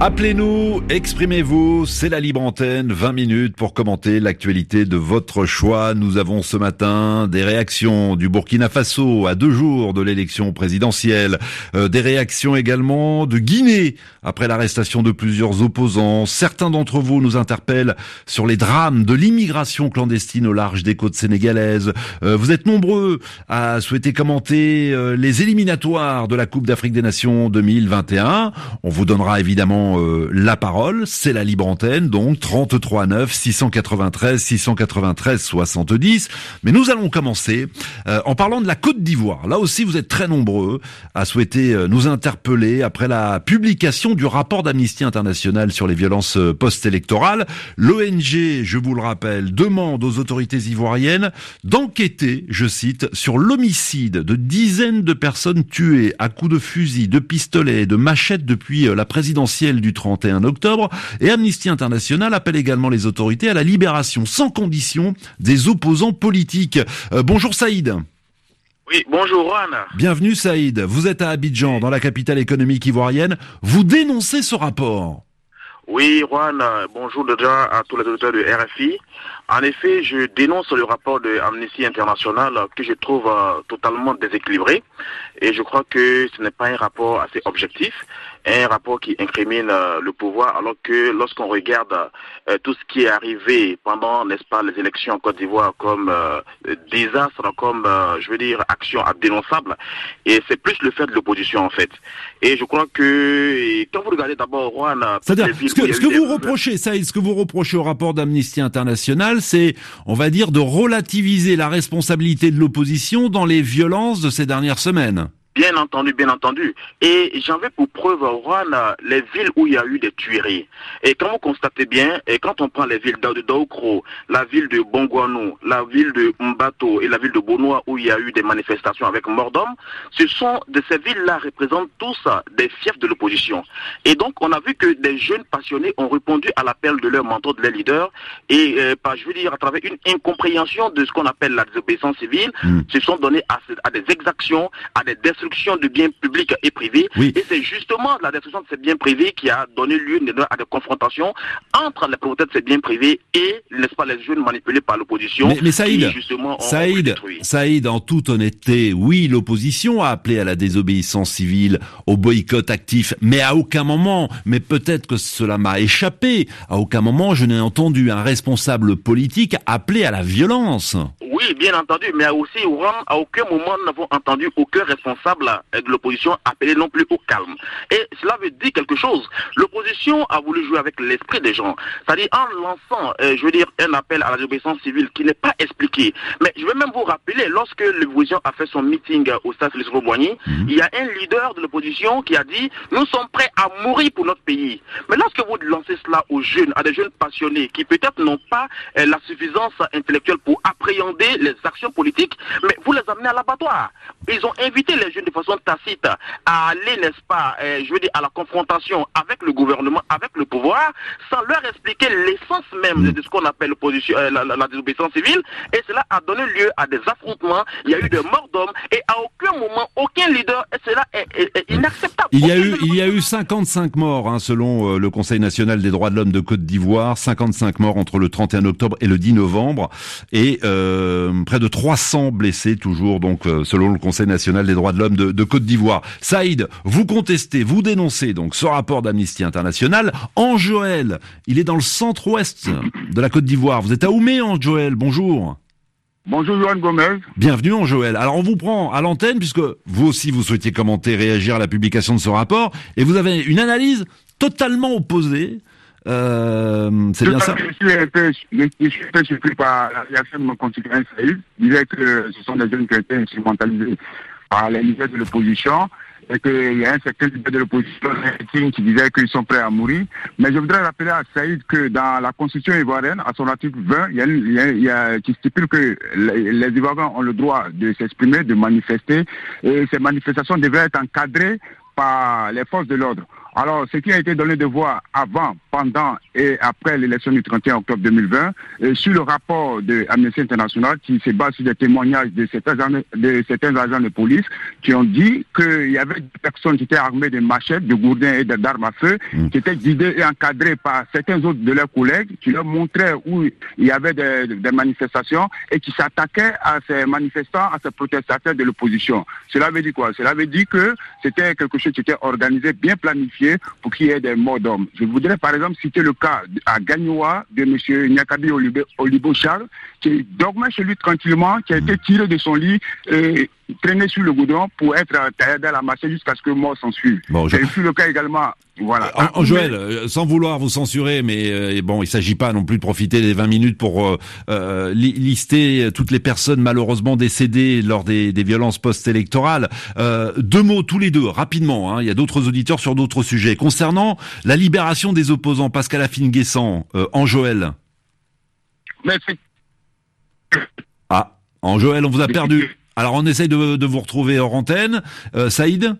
Appelez-nous, exprimez-vous, c'est la libre antenne, 20 minutes pour commenter l'actualité de votre choix. Nous avons ce matin des réactions du Burkina Faso à deux jours de l'élection présidentielle, euh, des réactions également de Guinée après l'arrestation de plusieurs opposants. Certains d'entre vous nous interpellent sur les drames de l'immigration clandestine au large des côtes sénégalaises. Euh, vous êtes nombreux à souhaiter commenter euh, les éliminatoires de la Coupe d'Afrique des Nations 2021. On vous donnera évidemment euh, la parole, c'est la libre antenne, donc 33 9 693 693 70. Mais nous allons commencer euh, en parlant de la Côte d'Ivoire. Là aussi, vous êtes très nombreux à souhaiter euh, nous interpeller après la publication du rapport d'Amnesty International sur les violences post-électorales. L'ONG, je vous le rappelle, demande aux autorités ivoiriennes d'enquêter, je cite, sur l'homicide de dizaines de personnes tuées à coups de fusil, de pistolet, de machette depuis la présidentielle du 31 octobre et Amnesty International appelle également les autorités à la libération sans condition des opposants politiques. Euh, bonjour Saïd. Oui, bonjour Juan. Bienvenue Saïd. Vous êtes à Abidjan, dans la capitale économique ivoirienne. Vous dénoncez ce rapport. Oui, Juan, bonjour déjà à tous les auditeurs de RFI. En effet, je dénonce le rapport de Amnesty International que je trouve euh, totalement déséquilibré et je crois que ce n'est pas un rapport assez objectif un rapport qui incrimine euh, le pouvoir, alors que lorsqu'on regarde euh, tout ce qui est arrivé pendant, n'est-ce pas, les élections en Côte d'Ivoire comme désastre, comme, je veux dire, action dénonçable, et c'est plus le fait de l'opposition, en fait. Et je crois que, quand vous regardez d'abord, Juan... C'est-à-dire, ce que, ce que vous reprochez, ça, ce que vous reprochez au rapport d'Amnesty International, c'est, on va dire, de relativiser la responsabilité de l'opposition dans les violences de ces dernières semaines. Bien entendu, bien entendu. Et j'en vais pour preuve, Juan, les villes où il y a eu des tueries. Et quand vous constatez bien, et quand on prend les villes de Daokro, la ville de Bongouanou, la ville de Mbato et la ville de Bonoa où il y a eu des manifestations avec mort d'hommes, ce sont de ces villes-là représentent tous des fiefs de l'opposition. Et donc, on a vu que des jeunes passionnés ont répondu à l'appel de leur mentor, de leur leader, et euh, je veux dire, à travers une incompréhension de ce qu'on appelle la désobéissance civile, mm. se sont donnés à, à des exactions, à des destructions de biens publics et privés. Et c'est justement la destruction de ces biens privés qui a donné lieu à des confrontations entre les propriétaires de ces biens privés et, n'est-ce pas, les jeunes manipulés par l'opposition. Mais, Saïd, Saïd, Saïd, en toute honnêteté, oui, l'opposition a appelé à la désobéissance civile, au boycott actif, mais à aucun moment, mais peut-être que cela m'a échappé, à aucun moment je n'ai entendu un responsable politique appeler à la violence. Oui, bien entendu, mais aussi, à aucun moment nous n'avons entendu aucun responsable de l'opposition appeler non plus au calme. Et cela veut dire quelque chose. L'opposition a voulu jouer avec l'esprit des gens. C'est-à-dire en lançant, euh, je veux dire, un appel à la désobéissance civile qui n'est pas expliqué. Mais je vais même vous rappeler, lorsque l'opposition a fait son meeting au stade Félix Boigny, mhm. il y a un leader de l'opposition qui a dit nous sommes prêts à mourir pour notre pays. Mais lorsque vous lancez cela aux jeunes, à des jeunes passionnés qui peut-être n'ont pas euh, la suffisance intellectuelle pour appréhender les actions politiques, mais vous les amenez à l'abattoir. Ils ont invité les jeunes de façon tacite à aller, n'est-ce pas, euh, je veux dire, à la confrontation avec le gouvernement, avec le pouvoir, sans leur expliquer l'essence même de ce qu'on appelle euh, la, désobéissance civile. Et cela a donné lieu à des affrontements. Il y a eu des morts d'hommes et à aucun moment, aucun leader, et cela est, inacceptable. Il y a eu, il y a eu 55 morts, hein, selon euh, le Conseil national des droits de l'homme de Côte d'Ivoire, 55 morts entre le 31 octobre et le 10 novembre, et près de 300 blessés toujours, donc selon le Conseil national des droits de l'homme de, Côte d'Ivoire. Saïd, vous contestez, vous dénoncez donc ce rapport d'Amnesty International. En Joël, il est dans le centre-ouest de la Côte d'Ivoire. Vous êtes à Oumé, en Joël. Bonjour. Bonjour Johan Gomez. Bienvenue en Joël. Alors on vous prend à l'antenne puisque vous aussi vous souhaitiez commenter, réagir à la publication de ce rapport et vous avez une analyse totalement opposée. Euh, c'est bien ça Je suis peu surpris par la réaction de mon concitoyen Saïd. Il disait que ce sont des jeunes qui ont été instrumentalisés par les leaders de l'opposition et qu'il y a un certain leader de l'opposition qui disait qu'ils sont prêts à mourir. Mais je voudrais rappeler à Saïd que dans la constitution ivoirienne, à son article 20, il y a, il y a, qui stipule que les, Ivoiriens ont le droit de s'exprimer, de manifester, et ces manifestations devraient être encadrées par les forces de l'ordre. Alors, ce qui a été donné de voix avant, pendant et après l'élection du 31 octobre 2020, euh, sur le rapport de Amnesty International qui se base sur des témoignages de certains, de certains agents de police qui ont dit qu'il y avait des personnes qui étaient armées de machettes, de gourdins et d'armes à feu, mm. qui étaient guidées et encadrées par certains autres de leurs collègues qui leur montraient où il y avait des, des manifestations et qui s'attaquaient à ces manifestants, à ces protestataires de l'opposition. Cela veut dire quoi? Cela veut dire que c'était quelque chose qui était organisé, bien planifié pour qu'il y ait des morts d'hommes. Je voudrais par exemple citer le cas à Gagnoua de M. Nyakabi Olibo Charles, qui dormait chez lui tranquillement, qui a été tiré de son lit et traîné sur le goudron pour être taillé dans la masse jusqu'à ce que mort s'en suive. Bon, je... le cas également voilà. En, Joël, euh, sans vouloir vous censurer, mais euh, bon, il s'agit pas non plus de profiter des 20 minutes pour euh, lister toutes les personnes malheureusement décédées lors des, des violences post-électorales. deux mots tous les deux, rapidement. Hein, il y a d'autres auditeurs sur d'autres sujets. Concernant la libération des opposants, Pascal Affine-Guessant, en Joël. Ah, en Joël, on vous a perdu. Alors on essaye de, vous retrouver hors antenne. Saïd?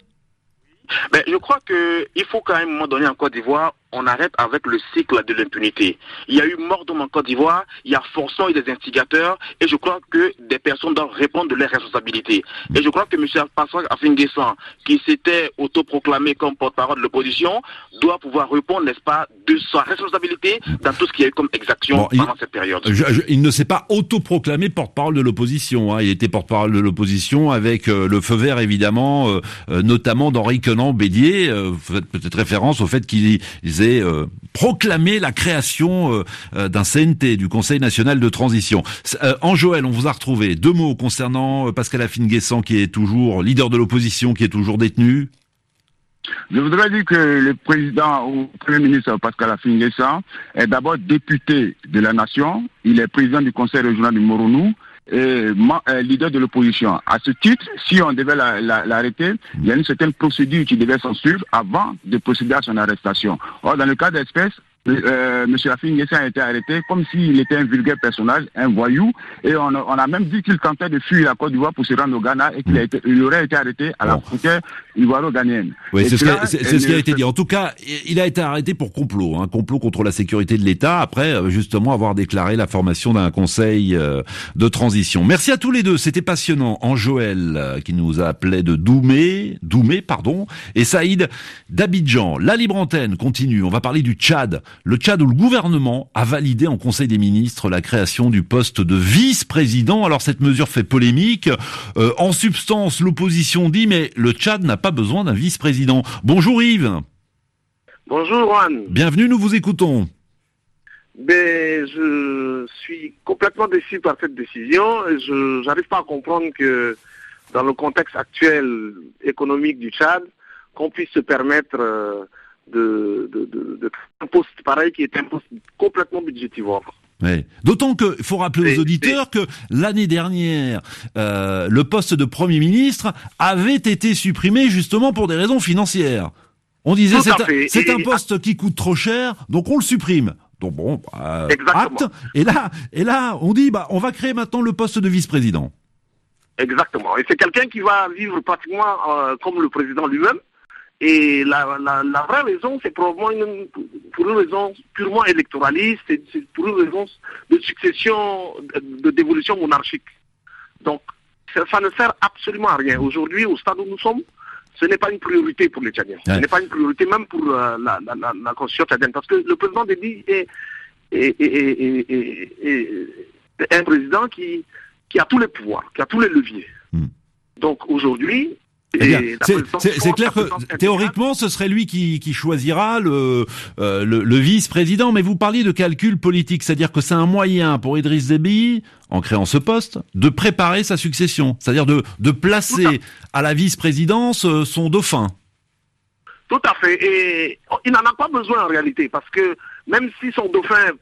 Mais je crois qu'il faut quand même, à un moment donné, en Côte d'Ivoire, on arrête avec le cycle de l'impunité. Il y a eu mort d'homme en Côte d'Ivoire, il y a forcément eu des instigateurs, et je crois que des personnes doivent répondre de leurs responsabilités. Et je crois que M. Pascal Affinguessan, qui s'était autoproclamé comme porte-parole de l'opposition, doit pouvoir répondre, n'est-ce pas, de sa responsabilité dans tout ce qu'il y a eu comme exaction pendant cette période. il ne s'est pas autoproclamé porte-parole de l'opposition. Hein. Il était porte-parole de l'opposition avec euh, le feu vert, évidemment, euh, euh, notamment d'Henri Quenant Bédier. vous faites peut-être référence au fait qu'il euh, proclamer la création euh, euh, d'un CNT, du Conseil national de transition. en Joël, on vous a retrouvé deux mots concernant Pascal Affine-Guessant, qui est toujours leader de l'opposition, qui est toujours détenu. Je voudrais dire que le président ou Premier ministre Pascal Affine-Guessant est d'abord député de la nation, il est président du conseil régional du Moronou, euh, leader de l'opposition. À ce titre, si on devait l'arrêter, il y a une certaine procédure qui devait s'en suivre avant de procéder à son arrestation. Or, dans le cas d'espèce, euh, M. A été arrêté comme s'il était un vulgaire personnage, un voyou, et on, a même dit qu'il tentait de fuir la Côte d'Ivoire pour se rendre au Ghana et qu'il aurait été arrêté à la frontière ivoiro-ghanéenne. Oui, c'est ce, qui a été dit. En tout cas, il a été arrêté pour complot, un hein, complot contre la sécurité de l'État, après euh, justement avoir déclaré la formation d'un conseil euh, de transition. Merci à tous les deux, c'était passionnant. En Joël, euh, qui nous a appelé de Doumé, Doumé, pardon, et Saïd d'Abidjan. La libre antenne continue, on va parler du Tchad le Tchad où le gouvernement a validé en Conseil des ministres la création du poste de vice-président. Alors cette mesure fait polémique. Euh, en substance, l'opposition dit mais le Tchad n'a pas besoin d'un vice-président. Bonjour Yves. Bonjour Juan. Bienvenue, nous vous écoutons. Ben, je suis complètement déçu par cette décision. Je n'arrive pas à comprendre que dans le contexte actuel économique du Tchad, qu'on puisse se permettre euh, de, de, de, un poste pareil qui est un poste complètement budgétivore. Oui. D'autant qu'il faut rappeler aux auditeurs que l'année dernière, euh, le poste de Premier ministre avait été supprimé justement pour des raisons financières. On disait c'est un, un, poste qui coûte trop cher, donc on le supprime. Donc bon, acte. Et là, et là, on dit bah on va créer maintenant le poste de vice-président. Exactement. Et c'est quelqu'un qui va vivre pratiquement euh, comme le président lui-même. Et la, la, la vraie raison, c'est probablement une, pour une raison purement électoraliste, c'est pour une raison de succession, de, dévolution monarchique. Donc, ça, ne sert absolument à rien. Aujourd'hui, au stade où nous sommes, ce n'est pas une priorité pour les Tchadiens. Ce n'est pas une priorité même pour euh, la, la, la, la, constitution tchadienne. Parce que le président Déby est, est, est, est, un président qui, qui a tous les pouvoirs, qui a tous les leviers. Hmm. Donc aujourd'hui, c'est clair que théoriquement, ce serait lui qui, qui choisira le, euh, le, le vice-président, mais vous parliez de calcul politique, c'est-à-dire que c'est un moyen pour Idriss Déby, en créant ce poste, de préparer sa succession, c'est-à-dire de, de placer à la vice-présidence euh, son dauphin. Tout à fait, et il n'en a pas besoin en réalité, parce que même si son dauphin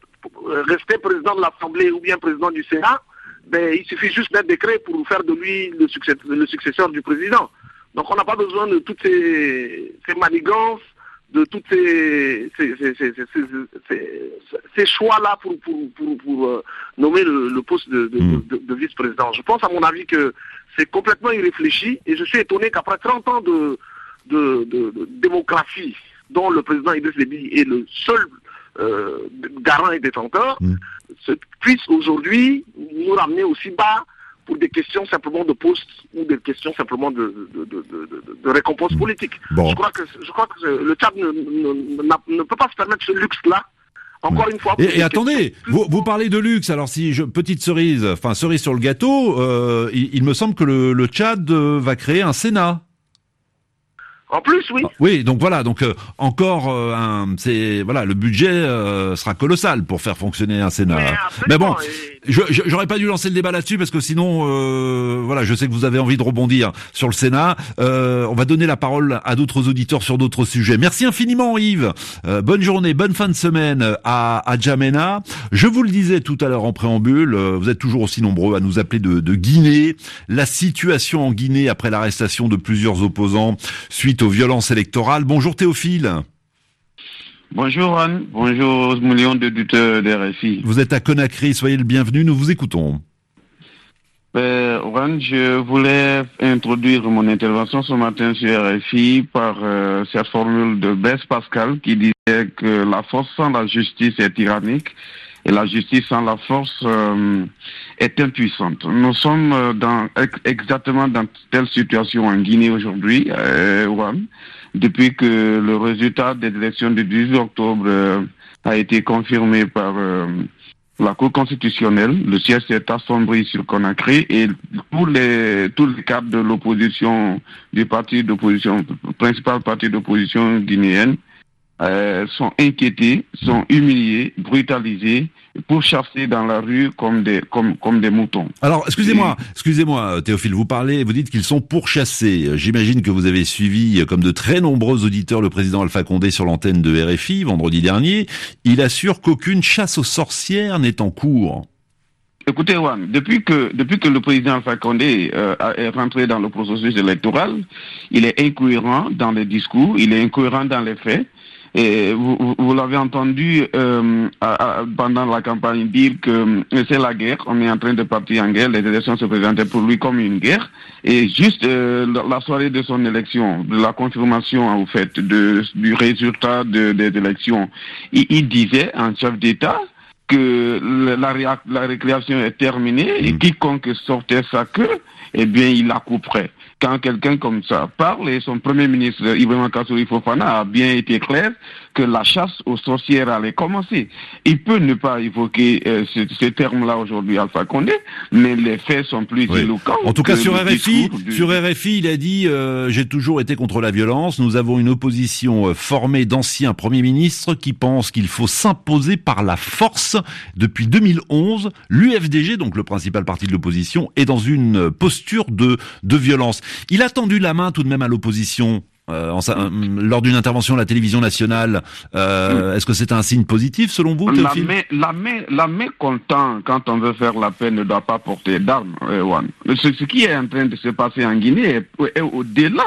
restait président de l'Assemblée ou bien président du Sénat, ben, il suffit juste d'un décret pour faire de lui le, le successeur du président. Donc on n'a pas besoin de toutes ces, manigances, de toutes ces, ces, choix-là pour, pour, euh, nommer le, poste hmm. de, vice-président. Je pense à mon avis que c'est complètement irréfléchi et je suis étonné qu'après 30 ans de, de, démocratie dont le président Idriss Déby est le seul euh, garants et détenteurs, Mm. se- puissent aujourd'hui nous ramener aussi bas pour des questions simplement de poste ou des questions simplement de, de, de, récompense politique. Bon. Je crois que, je crois que le Tchad ne, ne, n'a- ne peut pas se permettre ce luxe-là. Encore une fois. Et, attendez, vous, vous parlez de luxe. Alors si je petite cerise, enfin cerise sur le gâteau, euh, il, il me semble que le, le Tchad euh, va créer un Sénat. En plus, oui. Oui, donc voilà, donc euh, encore euh, un, c'est voilà, le budget euh, sera colossal pour faire fonctionner un Sénat. Mais bon, j'aurais pas dû lancer le débat là-dessus parce que sinon, euh, voilà, je sais que vous avez envie de rebondir sur le Sénat. Euh, on va donner la parole à d'autres auditeurs sur d'autres sujets. Merci infiniment, Yves. Euh, bonne journée, bonne fin de semaine à, à Djamena. Je vous le disais tout à l'heure en préambule, euh, vous êtes toujours aussi nombreux à nous appeler de, de Guinée. La situation en Guinée après l'arrestation de plusieurs opposants suite aux violences électorales. Bonjour Théophile. Bonjour Anne, bonjour aux millions d'auditeurs de RFI. Vous êtes à Conakry, soyez le bienvenu, nous vous écoutons. Euh, Juan, je voulais introduire mon intervention ce matin sur RFI par euh, cette formule de Blaise Pascal qui disait que la force sans la justice est tyrannique et la justice sans la force euh, est impuissante. Nous sommes euh, dans, ex- exactement dans telle situation en Guinée aujourd'hui, euh, depuis que le résultat des élections du 18 octobre euh, a été confirmé par euh, la Cour constitutionnelle, le siège s'est assombri sur Conakry et tous les tous les cadres de l'opposition du parti d'opposition, principal parti d'opposition guinéenne, euh, sont inquiétés, sont humiliés, brutalisés, pourchassés dans la rue comme des comme comme des moutons. Alors, excusez-moi, excusez-moi, Théophile, vous parlez, vous dites qu'ils sont pourchassés. J'imagine que vous avez suivi, comme de très nombreux auditeurs, le président Alpha Condé sur l'antenne de RFI vendredi dernier. Il assure qu'aucune chasse aux sorcières n'est en cours. Écoutez, Juan, depuis que, depuis que le président Alpha Condé euh, est rentré dans le processus électoral, il est incohérent dans les discours, il est incohérent dans les faits. Et vous, vous- vous l'avez entendu euh, à- à- pendant la campagne dire que euh, c'est la guerre, on est en train de partir en guerre, les élections se présentaient pour lui comme une guerre. Et juste euh, la soirée de son élection, de la confirmation en fait de, du résultat de- des élections, il, il disait en chef d'État que la récréation est terminée et Mm. quiconque sortait sa queue, eh bien, il la couperait. Quand quelqu'un comme ça parle, et son premier ministre, Ibrahim Kassouri Fofana, a bien été clair que la chasse aux sorcières allait commencer. Il peut ne pas évoquer euh, ce, ce terme-là aujourd'hui, Alpha Condé, mais les faits sont plus Oui. éloquents. En tout cas, sur RFI, du- sur RFI, il a dit euh, j'ai toujours été contre la violence. Nous avons une opposition euh, formée d'anciens premiers ministres qui pensent qu'il faut s'imposer par la force. Depuis 2011, l'UFDG, donc le principal parti de l'opposition, est dans une posture de de violence. Il a tendu la main tout de même à l'opposition. Euh, en sa- euh, lors d'une intervention à la télévision nationale, euh, est-ce que c'est un signe positif selon vous, La Théophile main, la main, la main qu'on tend quand on veut faire la paix ne doit pas porter d'armes. Ce, ce qui est en train de se passer en Guinée est, est au-delà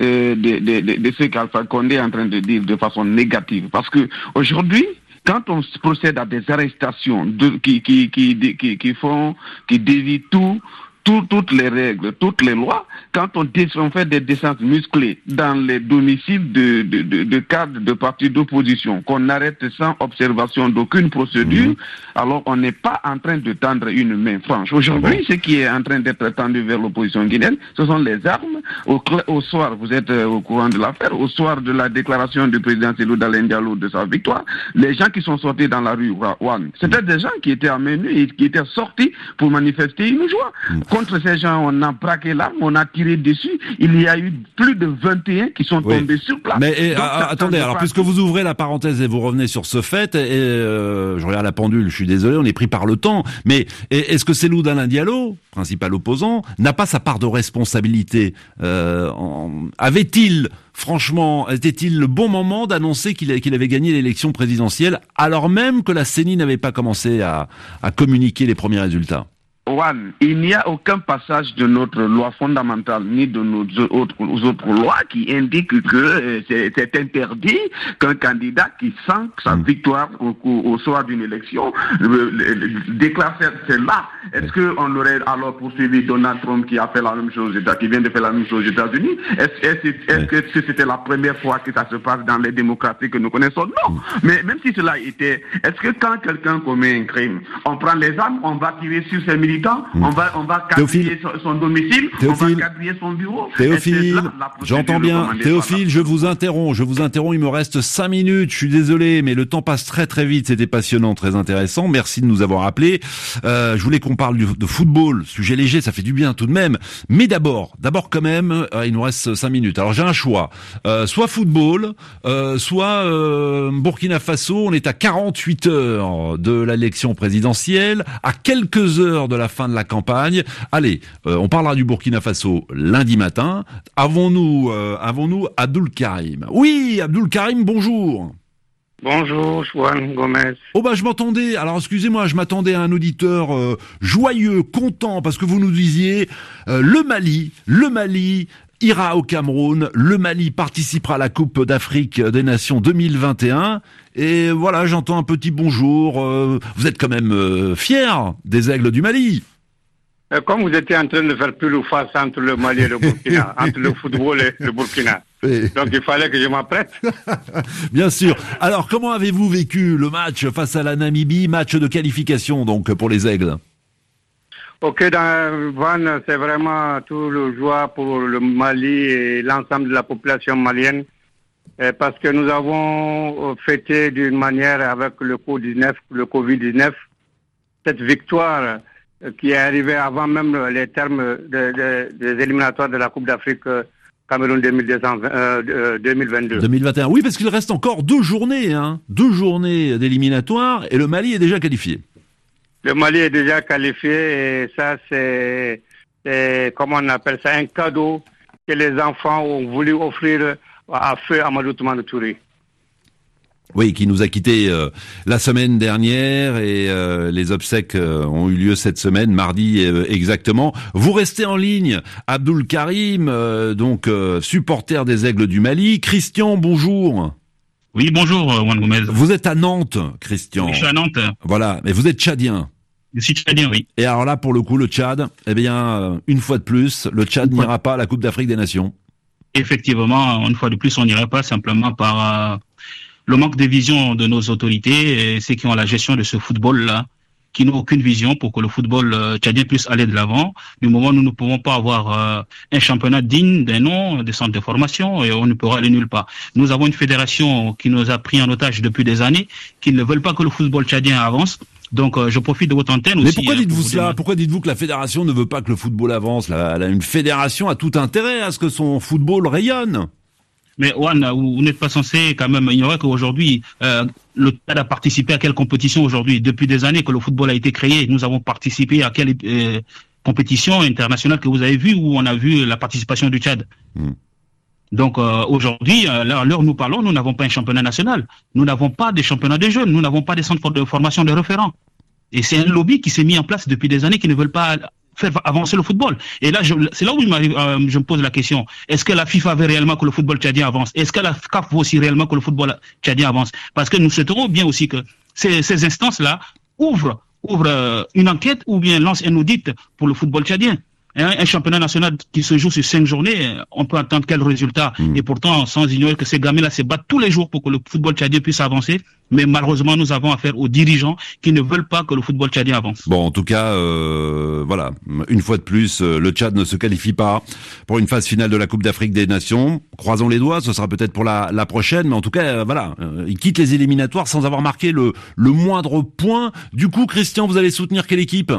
euh, de, de, de, de ce qu'Alpha Condé est en train de dire de façon négative. Parce que aujourd'hui, quand on procède à des arrestations de, qui, qui, qui, qui, qui font, qui dévient tout, tout- toutes les règles, toutes les lois, quand on, fait des descentes musclées dans les domiciles de, de, de, de cadres de partis d'opposition, qu'on arrête sans observation d'aucune procédure, alors on n'est pas en train de tendre une main franche. Aujourd'hui, ce qui est en train d'être tendu vers l'opposition guinéenne, ce sont les armes. Au, soir, vous êtes euh, au courant de l'affaire, au soir de la déclaration du président Dalen Diallo de sa victoire, les gens qui sont sortis dans la rue, c'était des gens qui étaient amenés et qui étaient sortis pour manifester une joie. Contre ces gens, on a braqué l'arme, on a tiré dessus. Il y a eu plus de 21 qui sont Oui. tombés sur place. Mais et, Donc, ah, ça attendez, tend alors puisque vous ouvrez la parenthèse et vous revenez sur ce fait, et euh, je regarde la pendule, je suis désolé, on est pris par le temps, mais est-ce que Cellou Dalain Diallo, principal opposant, n'a pas sa part de responsabilité euh, Avait-il, franchement, était-il le bon moment d'annoncer qu'il qu'il avait gagné l'élection présidentielle, alors même que la CENI n'avait pas commencé à, à communiquer les premiers résultats? One, il n'y a aucun passage de notre loi fondamentale ni de nos autres, autres lois qui indique que euh, c'est interdit qu'un candidat qui sent sa mm. victoire au, soir d'une élection déclare celle-là. Est-ce qu'on aurait alors poursuivi Donald Trump qui a fait la même chose, qui vient de faire la même chose aux États-Unis? Est-ce que c'était la première fois que ça se passe dans les démocraties que nous connaissons? Non. Mm. Mais même si cela était, est-ce que quand quelqu'un commet un crime, on prend les armes, on va tirer sur ses militants Hmm. on va, on va quadriller son, domicile, on va quadriller son bureau. Théophile, j'entends bien. Théophile, je vous interromps, je vous interromps, il me reste cinq minutes, je suis désolé, mais le temps passe très très vite, c'était passionnant, très intéressant, merci de nous avoir appelés. Euh, je voulais qu'on parle de football, sujet léger, ça fait du bien tout de même, mais d'abord, d'abord quand même, euh, il nous reste cinq minutes. Alors j'ai un choix, euh, soit football, soit Burkina Faso, on est à 48 heures de l'élection présidentielle, à quelques heures de la fin de la campagne. Allez, euh, on parlera du Burkina Faso lundi matin. Avons-nous euh, avons-nous Abdul Karim? Oui, Abdul Karim, bonjour. Bonjour, Juan Gomez. Oh bah je m'attendais, alors excusez-moi, je m'attendais à un auditeur euh, joyeux, content, parce que vous nous disiez le Mali, le Mali ira au Cameroun, le Mali participera à la Coupe d'Afrique des Nations 2021. Et voilà, j'entends un petit bonjour. Euh, vous êtes quand même euh, fier des aigles du Mali. Euh, comme vous étiez en train de faire plus ou face entre le Mali et le Burkina, entre le football et le Burkina. Donc il fallait que je m'apprête. Bien sûr. Alors comment avez-vous vécu le match face à la Namibie, match de qualification donc pour les aigles? Ok, dans Van, c'est vraiment tout le joie pour le Mali et l'ensemble de la population malienne euh, parce que nous avons euh, fêté d'une manière avec le COVID-19, le COVID-19 cette victoire euh, qui est arrivée avant même les termes des éliminatoires de la Coupe d'Afrique Cameroun 2022. 2021. Oui, parce qu'il reste encore deux journées, hein, deux journées d'éliminatoires et le Mali est déjà qualifié. Le Mali est déjà qualifié et ça, c'est, comment on appelle ça, un cadeau que les enfants ont voulu offrir à feu Amadou Toumane Touré. Oui, qui nous a quittés euh, la semaine dernière et euh, les obsèques euh, ont eu lieu cette semaine, mardi exactement. Vous restez en ligne, Abdul Karim, donc supporter des Aigles du Mali. Christian, bonjour. Oui, bonjour, Juan Gomez. Vous êtes à Nantes, Christian. je suis à Nantes. Voilà, mais vous êtes tchadien. Je suis tchadien, oui. Et alors là, pour le coup, le Tchad, eh bien, une fois de plus, le Tchad n'ira pas à la Coupe d'Afrique des Nations. Effectivement, une fois de plus, on n'irait pas simplement par euh, le manque de vision de nos autorités et ceux qui ont la gestion de ce football-là qui n'ont aucune vision pour que le football euh, tchadien puisse aller de l'avant. Du moment où nous ne pouvons pas avoir euh, un championnat digne d'un nom, des centres de formation, et on ne pourra aller nulle part. Nous avons une fédération qui nous a pris en otage depuis des années, qui ne veulent pas que le football tchadien avance. Donc euh, je profite de votre antenne Mais pourquoi dites-vous cela Pourquoi dites-vous que la fédération ne veut pas que le football avance? Là, Une fédération a tout intérêt à ce que son football rayonne. Mais Juan, vous, n'êtes pas censé quand même ignorer qu'aujourd'hui, euh, le TAD a participé à quelle compétition aujourd'hui? Depuis des années que le football a été créé, nous avons participé à quelle euh, compétition internationale que vous avez vue où on a vu la participation du Tchad? Hmm. Donc euh, aujourd'hui, à l'heure où nous parlons, nous n'avons pas un championnat national. Nous n'avons pas des championnats de jeunes. Nous n'avons pas des centres de formation de référents. Et c'est un lobby qui s'est mis en place depuis des années qui ne veulent pas faire avancer le football. Et là, c'est là où euh, je me pose la question. Est-ce que la FIFA veut réellement que le football tchadien avance? Est-ce que la CAF veut aussi réellement que le football tchadien avance? Parce que nous souhaiterons bien aussi que ces, ces instances-là ouvrent, ouvrent euh, une enquête ou bien lancent un audit pour le football tchadien. Un, championnat national qui se joue sur cinq journées, on peut attendre quel résultat hmm. Et pourtant, sans ignorer que ces gamins-là se battent tous les jours pour que le football tchadien puisse avancer. Mais malheureusement, nous avons affaire aux dirigeants qui ne veulent pas que le football tchadien avance. Bon, en tout cas, euh, voilà, une fois de plus, euh, le Tchad ne se qualifie pas pour une phase finale de la Coupe d'Afrique des Nations. Croisons les doigts, ce sera peut-être pour la, la, prochaine, mais en tout cas, euh, voilà, il quitte les éliminatoires sans avoir marqué le, le moindre point. Du coup, Christian, vous allez soutenir quelle équipe?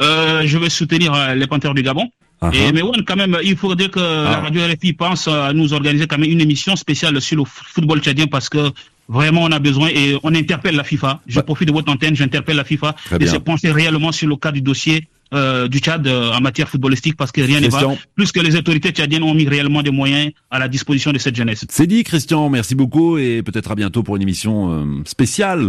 Euh, je vais soutenir euh, les Panthères du Gabon. Uh-huh. Et, mais ouais, quand même, il faudrait que la ah. radio RFI pense à nous organiser quand même une émission spéciale sur le football tchadien parce que vraiment on a besoin et on interpelle la FIFA. Je profite de votre antenne, j'interpelle la FIFA de se pencher réellement sur le cas du dossier euh, du Tchad euh, en matière footballistique parce que rien n'est va. Plus que les autorités tchadiennes ont mis réellement des moyens à la disposition de cette jeunesse. C'est dit, Christian. Merci beaucoup et peut-être à bientôt pour une émission spéciale.